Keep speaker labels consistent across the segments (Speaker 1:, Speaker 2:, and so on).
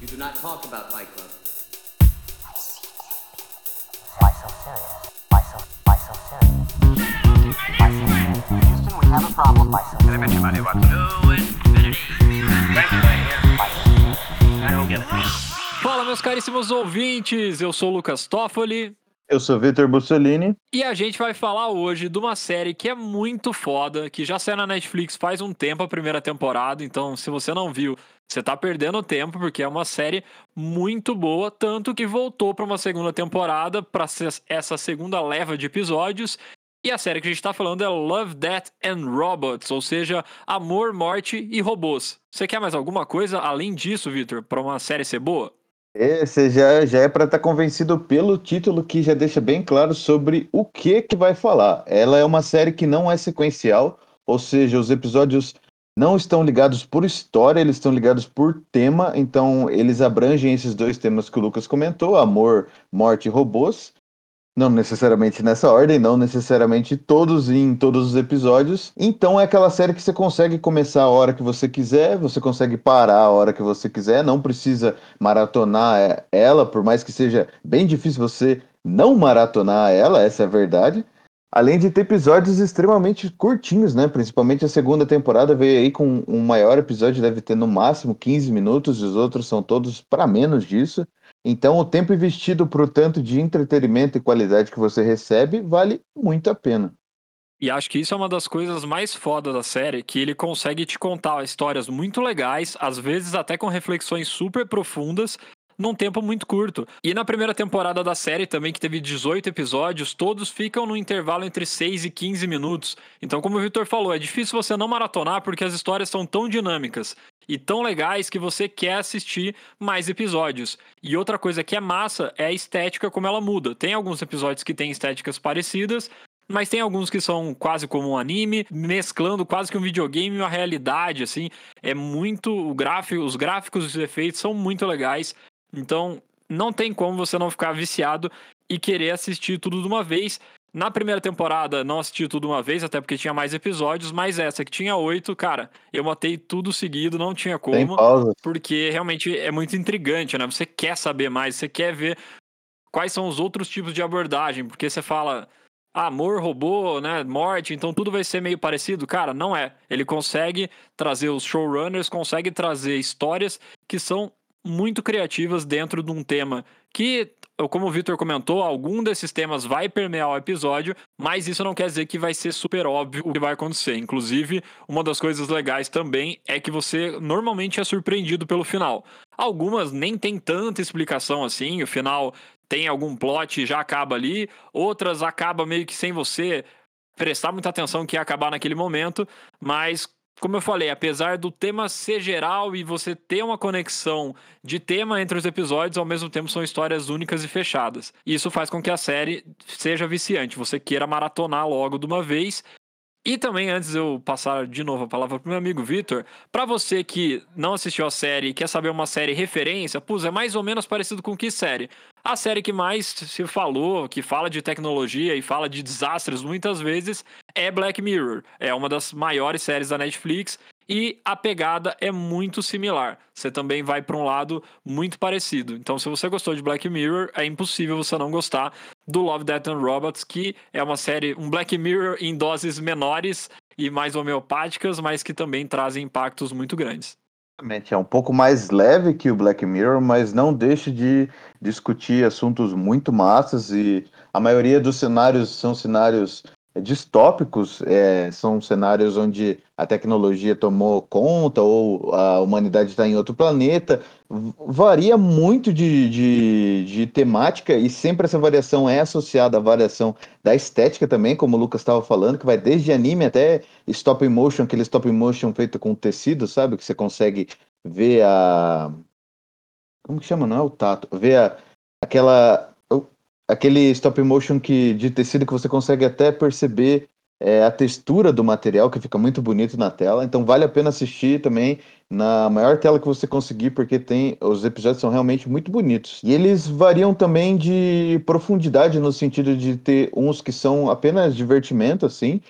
Speaker 1: You do not talk about Fight Club.
Speaker 2: Why so serious? Why so, why so serious? Why so serious? Houston, we have a problem. Why so serious?
Speaker 3: Fala, meus caríssimos ouvintes! Eu sou o Lucas Toffoli
Speaker 4: Eu sou Vitor Bussolini.
Speaker 3: e a gente vai falar hoje de uma série que é muito foda, que já saiu na Netflix faz um tempo a primeira temporada, então se você não viu, você tá perdendo tempo, porque é uma série muito boa, tanto que voltou para uma segunda temporada, para essa segunda leva de episódios. E a série que a gente tá falando é Love, Death and Robots, ou seja, Amor, Morte e Robôs. Você quer mais alguma coisa além disso, Vitor, para uma série ser boa?
Speaker 4: Esse já, já é para estar convencido pelo título que já deixa bem claro sobre o que que vai falar. Ela é uma série que não é sequencial, ou seja, os episódios não estão ligados por história, eles estão ligados por tema, então eles abrangem esses dois temas que o Lucas comentou, amor, morte e robôs. Não necessariamente nessa ordem, não necessariamente todos em todos os episódios. Então é aquela série que você consegue começar a hora que você quiser, você consegue parar a hora que você quiser, não precisa maratonar é, ela, por mais que seja bem difícil você não maratonar ela, essa é a verdade. Além de ter episódios extremamente curtinhos, né? Principalmente a segunda temporada veio aí com um maior episódio, deve ter no máximo 15 minutos, os outros são todos para menos disso. Então, o tempo investido para o tanto de entretenimento e qualidade que você recebe vale muito a pena.
Speaker 3: E acho que isso é uma das coisas mais fodas da série, que ele consegue te contar histórias muito legais, às vezes até com reflexões super profundas, num tempo muito curto. E na primeira temporada da série também, que teve 18 episódios, todos ficam no intervalo entre 6 e 15 minutos. Então, como o Victor falou, é difícil você não maratonar porque as histórias são tão dinâmicas e tão legais que você quer assistir mais episódios. E outra coisa que é massa é a estética como ela muda. Tem alguns episódios que têm estéticas parecidas, mas tem alguns que são quase como um anime, mesclando quase que um videogame e uma realidade, assim. É muito o gráfico, os gráficos e os efeitos são muito legais. Então, não tem como você não ficar viciado e querer assistir tudo de uma vez. Na primeira temporada, não assisti tudo uma vez, até porque tinha mais episódios, mas essa que tinha oito, cara, eu matei tudo seguido, não tinha como, porque realmente é muito intrigante, né? Você quer saber mais, você quer ver quais são os outros tipos de abordagem, porque você fala ah, amor, robô, né, morte, então tudo vai ser meio parecido. Cara, não é. Ele consegue trazer os showrunners, consegue trazer histórias que são muito criativas dentro de um tema que, como o Victor comentou, algum desses temas vai permear o episódio, mas isso não quer dizer que vai ser super óbvio o que vai acontecer. Inclusive, uma das coisas legais também é que você normalmente é surpreendido pelo final. Algumas nem tem tanta explicação assim, o final tem algum plot e já acaba ali, outras acaba meio que sem você prestar muita atenção que ia acabar naquele momento, mas como eu falei, apesar do tema ser geral e você ter uma conexão de tema entre os episódios, ao mesmo tempo são histórias únicas e fechadas. Isso faz com que a série seja viciante, você queira maratonar logo de uma vez. E também, antes de eu passar de novo a palavra pro meu amigo Vitor, para você que não assistiu a série e quer saber uma série referência, pus, é mais ou menos parecido com que série? A série que mais se falou, que fala de tecnologia e fala de desastres muitas vezes, é Black Mirror. É uma das maiores séries da Netflix e a pegada é muito similar. Você também vai para um lado muito parecido. Então, se você gostou de Black Mirror, é impossível você não gostar do Love, Death and Robots, que é uma série, um Black Mirror em doses menores e mais homeopáticas, mas que também trazem impactos muito grandes.
Speaker 4: Exatamente, É um pouco mais leve que o Black Mirror, mas não deixa de discutir assuntos muito massas e a maioria dos cenários são cenários distópicos, é, são cenários onde a tecnologia tomou conta ou a humanidade está em outro planeta. Varia muito de, de, de temática e sempre essa variação é associada à variação da estética também, como o Lucas estava falando, que vai desde anime até stop motion, aquele stop motion feito com tecido, sabe? Que você consegue ver a. Como que chama? Não é o tato. Ver a, aquela. Aquele stop motion que, de tecido que você consegue até perceber é, a textura do material, que fica muito bonito na tela. Então vale a pena assistir também na maior tela que você conseguir, porque tem os episódios são realmente muito bonitos. E eles variam também de profundidade, no sentido de ter uns que são apenas divertimento, assim.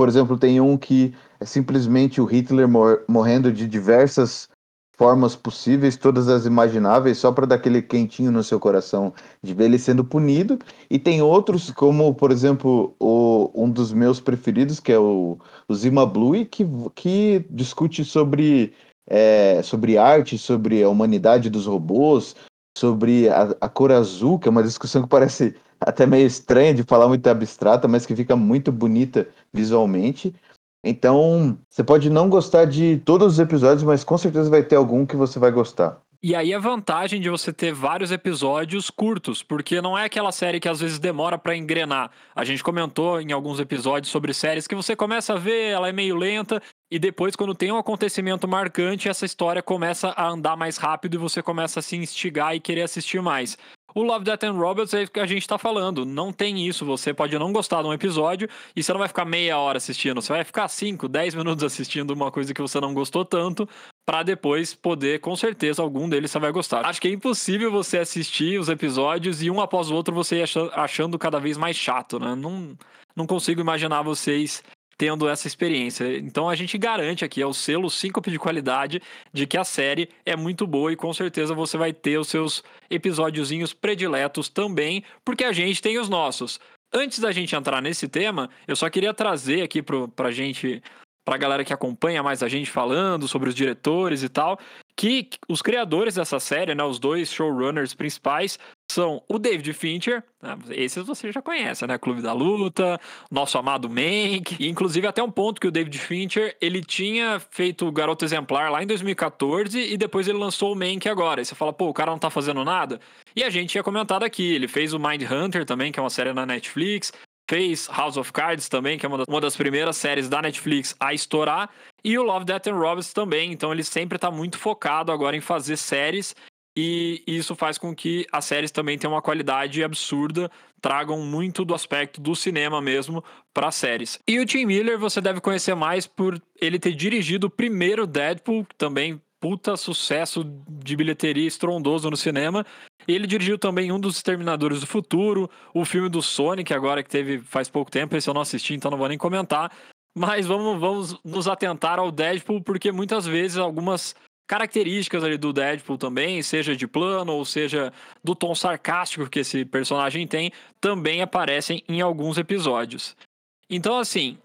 Speaker 4: Por exemplo, tem um que é simplesmente o Hitler mor- morrendo de diversas formas possíveis, todas as imagináveis, só para dar aquele quentinho no seu coração de ver ele sendo punido. E tem outros, como por exemplo, o, um dos meus preferidos, que é o, o Zima Blue, que, que discute sobre, é, sobre arte, sobre a humanidade dos robôs, sobre a, a cor azul, que é uma discussão que parece até meio estranha de falar muito abstrata, mas que fica muito bonita visualmente. Então, você pode não gostar de todos os episódios, mas com certeza vai ter algum que você vai gostar.
Speaker 3: E aí a vantagem de você ter vários episódios curtos, porque não é aquela série que às vezes demora para engrenar. A gente comentou em alguns episódios sobre séries que você começa a ver, ela é meio lenta, e depois, quando tem um acontecimento marcante, essa história começa a andar mais rápido e você começa a se instigar e querer assistir mais. O Love, Death and Robots é o que a gente tá falando. Não tem isso. Você pode não gostar de um episódio e você não vai ficar meia hora assistindo. Você vai ficar 5, 10 minutos assistindo uma coisa que você não gostou tanto para depois poder, com certeza, algum deles você vai gostar. Acho que é impossível você assistir os episódios e um após o outro você ir achando cada vez mais chato, né? Não, não consigo imaginar vocês tendo essa experiência. Então a gente garante aqui, é o selo síncope de qualidade, de que a série é muito boa e com certeza você vai ter os seus episódiozinhos prediletos também, porque a gente tem os nossos. Antes da gente entrar nesse tema, eu só queria trazer aqui pro, pra gente, pra galera que acompanha mais a gente falando sobre os diretores e tal, que os criadores dessa série, né, os dois showrunners principais, são o David Fincher, né, esses você já conhece, né? Clube da Luta, nosso amado Mank, e inclusive até um ponto que o David Fincher, ele tinha feito o Garoto Exemplar lá em 2014 e depois ele lançou o Mank agora. E você fala, pô, o cara não tá fazendo nada? E a gente tinha comentado aqui, ele fez o Mind Hunter também, que é uma série na Netflix, fez House of Cards também, que é uma das, uma das primeiras séries da Netflix a estourar, e o Love, Death and Robots também, então ele sempre tá muito focado agora em fazer séries e isso faz com que as séries também tenham uma qualidade absurda, tragam muito do aspecto do cinema mesmo para séries. E o Tim Miller você deve conhecer mais por ele ter dirigido o primeiro Deadpool, também puta sucesso de bilheteria estrondoso no cinema. Ele dirigiu também um dos Exterminadores do Futuro, o filme do Sonic, agora que teve faz pouco tempo, esse eu não assisti, então não vou nem comentar. Mas vamos, vamos nos atentar ao Deadpool, porque muitas vezes algumas características ali do Deadpool também, seja de plano ou seja do tom sarcástico que esse personagem tem, também aparecem em alguns episódios. Então, assim,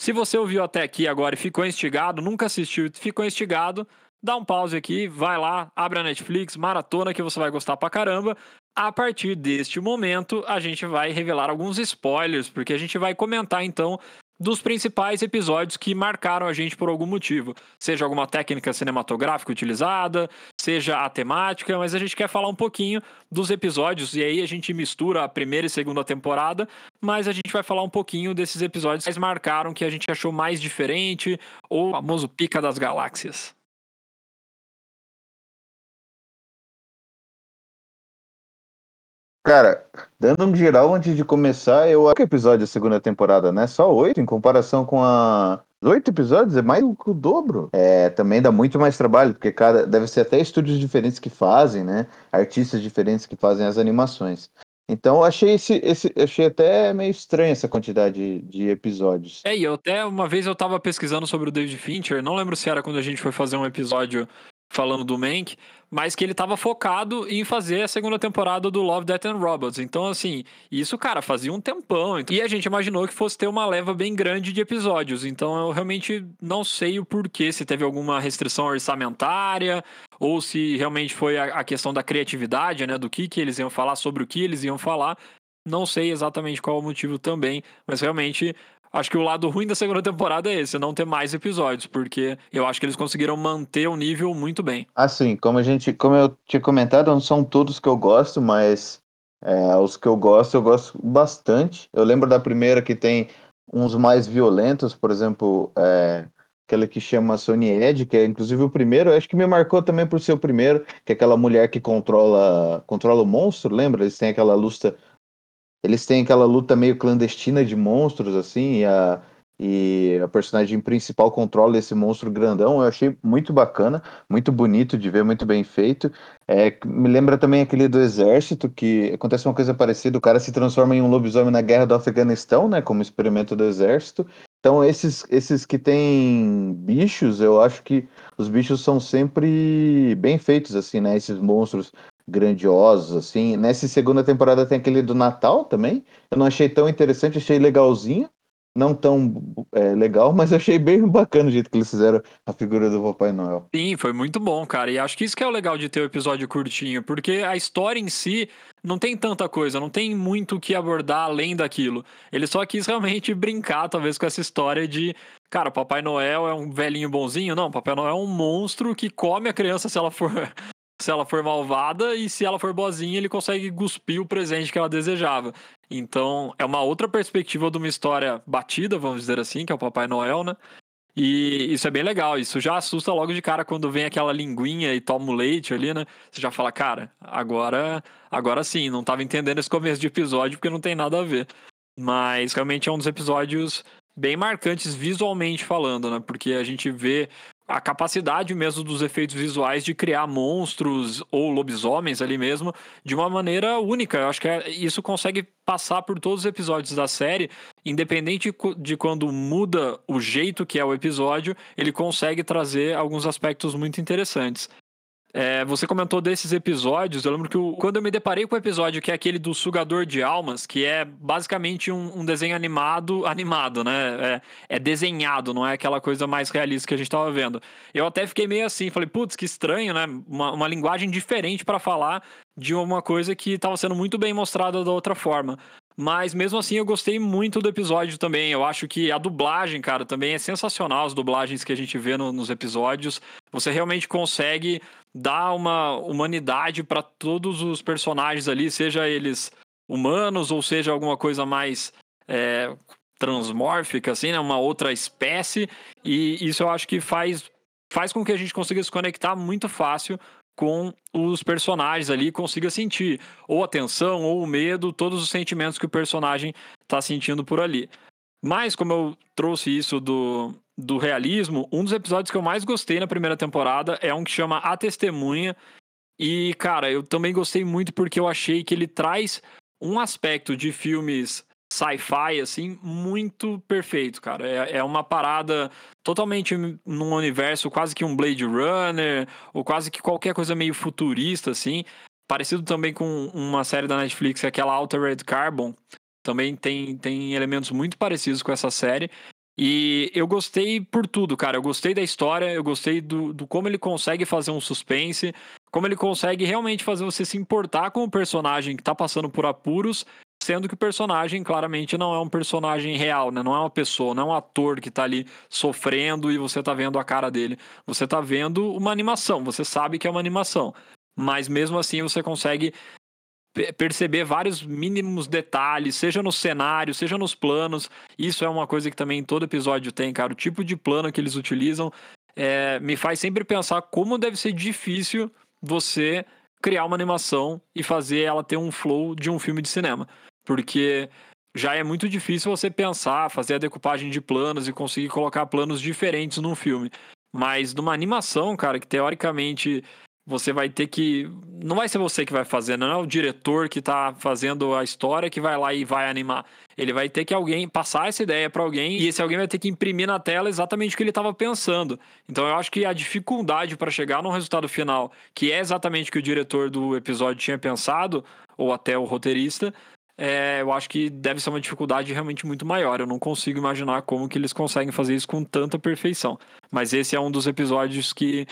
Speaker 3: se você ouviu até aqui agora e ficou instigado, nunca assistiu e ficou instigado, dá um pause aqui, vai lá, abre a Netflix, maratona que você vai gostar pra caramba. A partir deste momento, a gente vai revelar alguns spoilers, porque a gente vai comentar então dos principais episódios que marcaram a gente por algum motivo. Seja alguma técnica cinematográfica utilizada, seja a temática, mas a gente quer falar um pouquinho dos episódios, e aí a gente mistura a primeira e segunda temporada, mas a gente vai falar um pouquinho desses episódios que mais marcaram, que a gente achou mais diferente, ou o famoso pica das galáxias.
Speaker 4: Cara, dando um geral antes de começar, eu acho que episódio da segunda temporada, né? Só oito, em comparação com a. Oito episódios é mais que o dobro. É, também dá muito mais trabalho, porque cada deve ser até estúdios diferentes que fazem, né? Artistas diferentes que fazem as animações. Então achei esse, esse achei até meio estranho essa quantidade de, episódios.
Speaker 3: É, e até uma vez eu tava pesquisando sobre o David Fincher, não lembro se era quando a gente foi fazer um episódio falando do Mank, mas que ele tava focado em fazer a segunda temporada do Love, Death and Robots. Então, assim, isso, cara, fazia um tempão. E a gente imaginou que fosse ter uma leva bem grande de episódios. Então, eu realmente não sei o porquê, se teve alguma restrição orçamentária, ou se realmente foi a, questão da criatividade, né, do que, que eles iam falar, sobre o que eles iam falar. Não sei exatamente qual o motivo também, mas realmente Acho que o lado ruim da segunda temporada é esse, não ter mais episódios, porque eu acho que eles conseguiram manter o nível muito bem.
Speaker 4: Assim, como a gente, como eu tinha comentado, não são todos que eu gosto, mas é, os que eu gosto, eu gosto bastante. Eu lembro da primeira que tem uns mais violentos, por exemplo, é, aquela que chama Sony Ed, que é inclusive o primeiro, acho que me marcou também por ser o primeiro, que é aquela mulher que controla, controla o monstro, lembra? Eles têm aquela luta eles têm aquela luta meio clandestina de monstros, assim, e a, e a personagem principal controla esse monstro grandão. Eu achei muito bacana, muito bonito de ver, muito bem feito. É, me lembra também aquele do exército, que acontece uma coisa parecida: o cara se transforma em um lobisomem na guerra do Afeganistão, né, como experimento do exército. Então, esses, esses que têm bichos, eu acho que os bichos são sempre bem feitos, assim, né? Esses monstros grandiosos, assim. Nessa segunda temporada tem aquele do Natal também. Eu não achei tão interessante, achei legalzinho. Não tão é, legal, mas achei bem bacana o jeito que eles fizeram a figura do Papai Noel.
Speaker 3: Sim, foi muito bom, cara. E acho que isso que é o legal de ter o um episódio curtinho, porque a história em si não tem tanta coisa, não tem muito o que abordar além daquilo. Ele só quis realmente brincar, talvez, com essa história de, cara, Papai Noel é um velhinho bonzinho. Não, Papai Noel é um monstro que come a criança se ela for se ela for malvada e se ela for boazinha, ele consegue cuspir o presente que ela desejava. Então, é uma outra perspectiva de uma história batida, vamos dizer assim, que é o Papai Noel, né? E isso é bem legal. Isso já assusta logo de cara quando vem aquela linguinha e toma o leite ali, né? Você já fala, cara, agora, agora sim, não tava entendendo esse começo de episódio porque não tem nada a ver. Mas realmente é um dos episódios bem marcantes visualmente falando, né? Porque a gente vê a capacidade mesmo dos efeitos visuais de criar monstros ou lobisomens ali mesmo de uma maneira única. Eu acho que é, isso consegue passar por todos os episódios da série, independente de quando muda o jeito que é o episódio, ele consegue trazer alguns aspectos muito interessantes. É, você comentou desses episódios. Eu lembro que quando eu me deparei com o episódio que é aquele do Sugador de Almas, que é basicamente um, um desenho animado, animado, né? É, é, desenhado, não é aquela coisa mais realista que a gente estava vendo. Eu até fiquei meio assim, falei, putz, que estranho, né? Uma, uma linguagem diferente para falar de uma coisa que estava sendo muito bem mostrada da outra forma. Mas mesmo assim eu gostei muito do episódio também. Eu acho que a dublagem, cara, também é sensacional. As dublagens que a gente vê no, nos episódios. Você realmente consegue dar uma humanidade para todos os personagens ali, seja eles humanos ou seja alguma coisa mais é, transmórfica, assim, né? Uma outra espécie. E isso eu acho que faz, faz com que a gente consiga se conectar muito fácil com os personagens ali consiga sentir ou a tensão ou o medo, todos os sentimentos que o personagem está sentindo por ali. Mas como eu trouxe isso do, do realismo, um dos episódios que eu mais gostei na primeira temporada é um que chama A Testemunha. E, cara, eu também gostei muito porque eu achei que ele traz um aspecto de filmes sci-fi, assim, muito perfeito, cara. É, é uma parada totalmente num universo quase que um Blade Runner, ou quase que qualquer coisa meio futurista, assim. Parecido também com uma série da Netflix, é aquela Altered Carbon. Também tem, tem elementos muito parecidos com essa série. E eu gostei por tudo, cara. Eu gostei da história, eu gostei do, do como ele consegue fazer um suspense, como ele consegue realmente fazer você se importar com o personagem que tá passando por apuros Sendo que o personagem claramente não é um personagem real, né? Não é uma pessoa, não é um ator que tá ali sofrendo e você tá vendo a cara dele. Você tá vendo uma animação, você sabe que é uma animação. Mas mesmo assim você consegue perceber vários mínimos detalhes, seja no cenário, seja nos planos. Isso é uma coisa que também todo episódio tem, cara. O tipo de plano que eles utilizam é, me faz sempre pensar como deve ser difícil você criar uma animação e fazer ela ter um flow de um filme de cinema porque já é muito difícil você pensar, fazer a decupagem de planos e conseguir colocar planos diferentes num filme. Mas numa animação, cara, que teoricamente você vai ter que. Não vai ser você que vai fazer, não é o diretor que tá fazendo a história que vai lá e vai animar. Ele vai ter que alguém passar essa ideia para alguém e esse alguém vai ter que imprimir na tela exatamente o que ele estava pensando. Então eu acho que a dificuldade para chegar no resultado final, que é exatamente o que o diretor do episódio tinha pensado, ou até o roteirista, é, eu acho que deve ser uma dificuldade realmente muito maior. Eu não consigo imaginar como que eles conseguem fazer isso com tanta perfeição. Mas esse é um dos episódios que,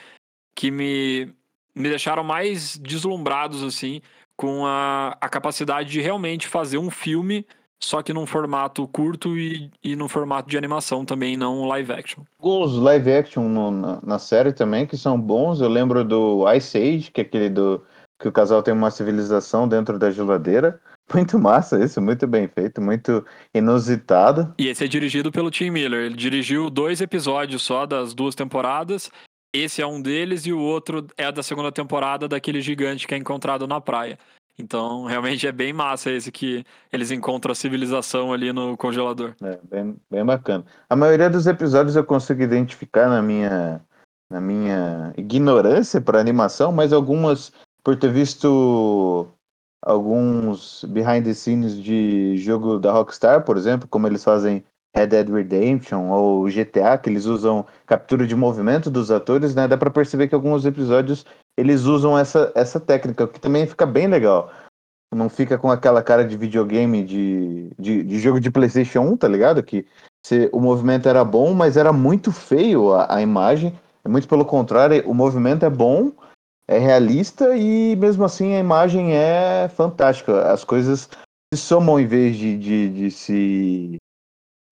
Speaker 3: que me, me deixaram mais deslumbrados, assim, com a, a capacidade de realmente fazer um filme, só que num formato curto e, e num formato de animação também, não live action.
Speaker 4: Alguns live action no, na, na série também que são bons. Eu lembro do Ice Age, que é aquele do que o casal tem uma civilização dentro da geladeira. Muito massa isso, muito bem feito, muito inusitado.
Speaker 3: E esse é dirigido pelo Tim Miller. Ele dirigiu dois episódios só das duas temporadas. Esse é um deles e o outro é da segunda temporada daquele gigante que é encontrado na praia. Então, realmente é bem massa esse que eles encontram a civilização ali no congelador.
Speaker 4: É, bem, bem bacana. A maioria dos episódios eu consigo identificar na minha, na minha ignorância para animação, mas algumas, por ter visto alguns behind the scenes de jogo da Rockstar, por exemplo, como eles fazem Red Dead Redemption ou GTA, que eles usam captura de movimento dos atores, né? Dá pra perceber que alguns episódios eles usam essa, essa técnica, que também fica bem legal. Não fica com aquela cara de videogame de, de, de jogo de PlayStation 1, tá ligado? Que se, o movimento era bom, mas era muito feio a, a imagem. Muito pelo contrário, o movimento é bom, é realista e mesmo assim a imagem é fantástica. As coisas se somam em vez de, de, de se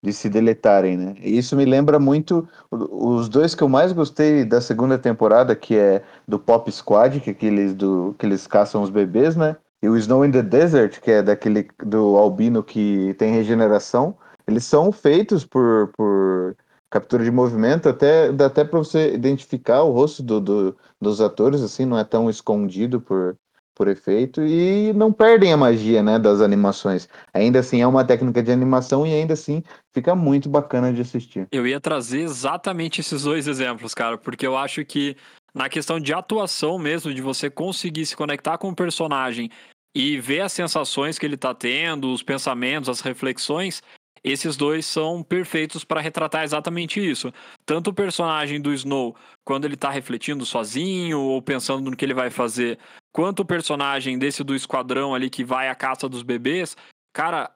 Speaker 4: de se deletarem, né? E isso me lembra muito os dois que eu mais gostei da segunda temporada, que é do Pop Squad, que é aqueles do que eles caçam os bebês, né? E o Snow in the Desert, que é daquele do albino que tem regeneração. Eles são feitos por, por captura de movimento, até dá até para você identificar o rosto do, do, dos atores, assim, não é tão escondido por, por efeito e não perdem a magia, né, das animações. Ainda assim é uma técnica de animação e ainda assim fica muito bacana de assistir.
Speaker 3: Eu ia trazer exatamente esses dois exemplos, cara, porque eu acho que na questão de atuação mesmo, de você conseguir se conectar com o personagem e ver as sensações que ele tá tendo, os pensamentos, as reflexões, esses dois são perfeitos para retratar exatamente isso. Tanto o personagem do Snow, quando ele tá refletindo sozinho ou pensando no que ele vai fazer, quanto o personagem desse do esquadrão ali que vai à caça dos bebês, cara,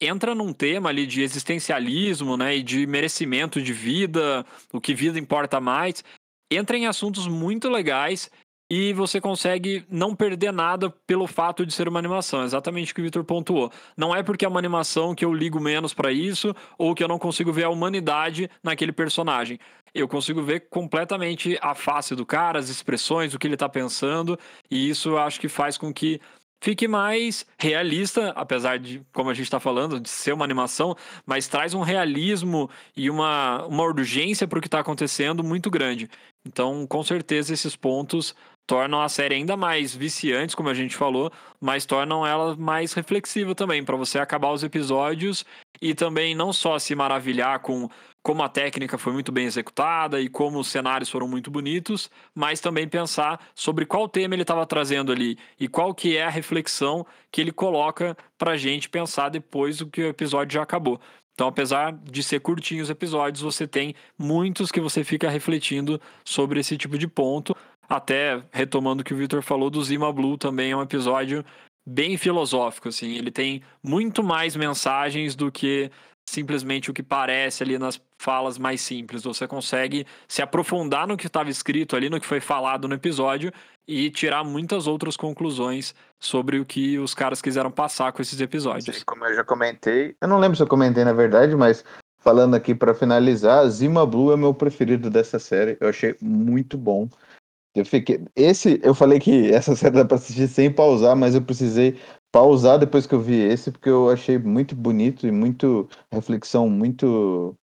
Speaker 3: entra num tema ali de existencialismo, né, e de merecimento de vida, o que vida importa mais. Entra em assuntos muito legais e você consegue não perder nada pelo fato de ser uma animação. Exatamente o que o Victor pontuou. Não é porque é uma animação que eu ligo menos para isso ou que eu não consigo ver a humanidade naquele personagem. Eu consigo ver completamente a face do cara, as expressões, o que ele tá pensando, e isso acho que faz com que fique mais realista, apesar de, como a gente está falando, de ser uma animação, mas traz um realismo e uma, uma urgência para o que está acontecendo muito grande. Então, com certeza, esses pontos tornam a série ainda mais viciante, como a gente falou, mas tornam ela mais reflexiva também, para você acabar os episódios e também não só se maravilhar com como a técnica foi muito bem executada e como os cenários foram muito bonitos, mas também pensar sobre qual tema ele estava trazendo ali e qual que é a reflexão que ele coloca para a gente pensar depois do que o episódio já acabou. Então, apesar de ser curtinhos os episódios, você tem muitos que você fica refletindo sobre esse tipo de ponto, até retomando o que o Victor falou do Zima Blue também é um episódio bem filosófico, assim. Ele tem muito mais mensagens do que simplesmente o que parece ali nas falas mais simples. Você consegue se aprofundar no que estava escrito ali, no que foi falado no episódio e tirar muitas outras conclusões sobre o que os caras quiseram passar com esses episódios.
Speaker 4: Como eu já comentei, eu não lembro se eu comentei na verdade, mas falando aqui para finalizar, Zima Blue é meu preferido dessa série. Eu achei muito bom. Eu fiquei. Esse, eu falei que essa série dá pra assistir sem pausar, mas eu precisei pausar depois que eu vi esse, porque eu achei muito bonito e muito reflexão, muito.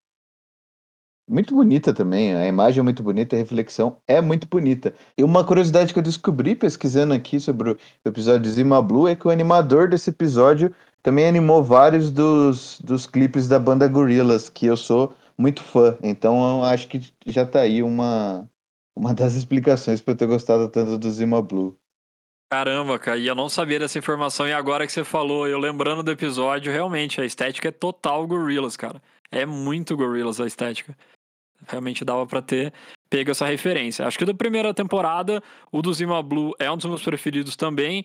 Speaker 4: Muito bonita também. A imagem é muito bonita, a reflexão é muito bonita. E uma curiosidade que eu descobri pesquisando aqui sobre o episódio de Zima Blue é que o animador desse episódio também animou vários dos, dos clipes da banda Gorillaz, que eu sou muito fã. Então eu acho que já tá aí uma, uma das explicações para eu ter gostado tanto do Zima Blue.
Speaker 3: Caramba, cara, e eu não sabia dessa informação, e agora que você falou, eu lembrando do episódio, realmente, a estética é total Gorillaz, cara. É muito Gorillaz a estética. Realmente dava para ter pego essa referência. Acho que da primeira temporada, o do Zima Blue é um dos meus preferidos também.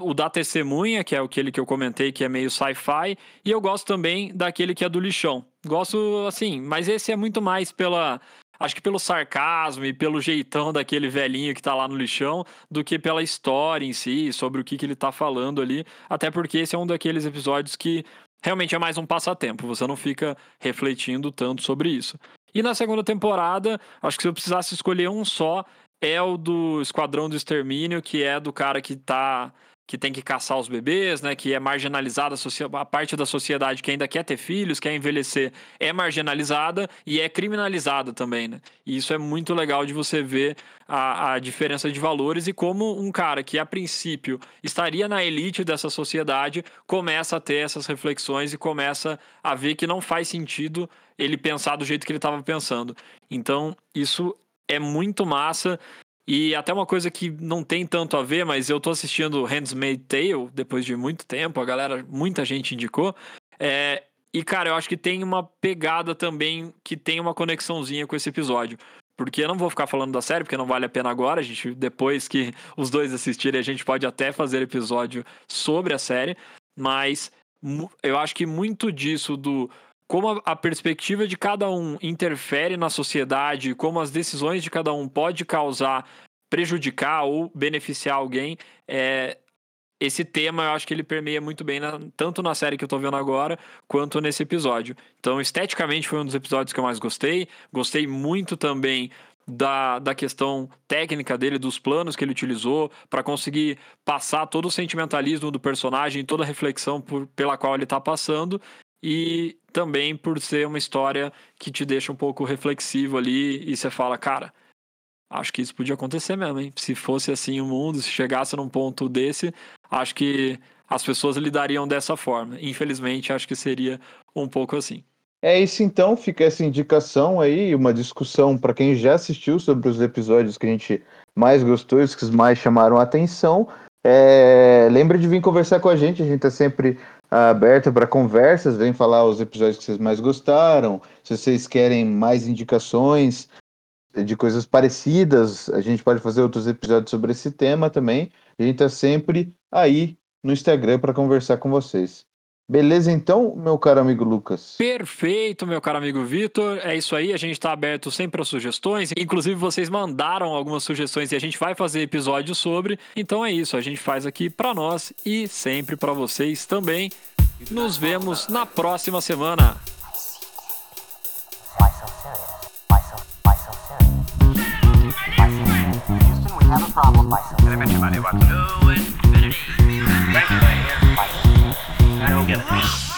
Speaker 3: O da Testemunha, que é aquele que eu comentei, que é meio sci-fi. E eu gosto também daquele que é do lixão. Gosto, assim, mas esse é muito mais pela acho que pelo sarcasmo e pelo jeitão daquele velhinho que tá lá no lixão, do que pela história em si, sobre o que, que ele tá falando ali. Até porque esse é um daqueles episódios que realmente é mais um passatempo, você não fica refletindo tanto sobre isso. E na segunda temporada, acho que se eu precisasse escolher um só, é o do Esquadrão do Extermínio, que é do cara que tá que tem que caçar os bebês, né, que é marginalizada, a parte da sociedade que ainda quer ter filhos, quer envelhecer, é marginalizada e é criminalizada também, né? E isso é muito legal de você ver a, a diferença de valores e como um cara que a princípio estaria na elite dessa sociedade começa a ter essas reflexões e começa a ver que não faz sentido ele pensar do jeito que ele estava pensando. Então, isso é muito massa e até uma coisa que não tem tanto a ver, mas eu tô assistindo Handmaid's Tale depois de muito tempo, a galera, muita gente indicou. É, E, cara, eu acho que tem uma pegada também que tem uma conexãozinha com esse episódio. Porque eu não vou ficar falando da série, porque não vale a pena agora. A gente, depois que os dois assistirem, a gente pode até fazer episódio sobre a série. Mas eu acho que muito disso do como a perspectiva de cada um interfere na sociedade, como as decisões de cada um pode causar, prejudicar ou beneficiar alguém, é, esse tema eu acho que ele permeia muito bem, na, tanto na série que eu tô vendo agora, quanto nesse episódio. Então, esteticamente, foi um dos episódios que eu mais gostei. Gostei muito também da, da questão técnica dele, dos planos que ele utilizou para conseguir passar todo o sentimentalismo do personagem, toda a reflexão por, pela qual ele está passando e também por ser uma história que te deixa um pouco reflexivo ali e você fala, cara, acho que isso podia acontecer mesmo, hein? Se fosse assim o mundo, se chegasse num ponto desse, acho que as pessoas lidariam dessa forma. Infelizmente, acho que seria um pouco assim.
Speaker 4: É isso então, fica essa indicação aí, uma discussão para quem já assistiu sobre os episódios que a gente mais gostou os que mais chamaram a atenção. É, lembra de vir conversar com a gente, a gente está sempre aberto para conversas, vem falar os episódios que vocês mais gostaram, se vocês querem mais indicações de coisas parecidas, a gente pode fazer outros episódios sobre esse tema também. A gente está sempre aí no Instagram para conversar com vocês. Beleza, então, meu caro amigo Lucas?
Speaker 3: Perfeito, meu caro amigo Vitor. É isso aí, a gente está aberto sempre a sugestões. Inclusive, vocês mandaram algumas sugestões e a gente vai fazer episódio sobre. Então é isso, a gente faz aqui para nós e sempre para vocês também. Nos vemos na próxima semana. Why so I don't get it.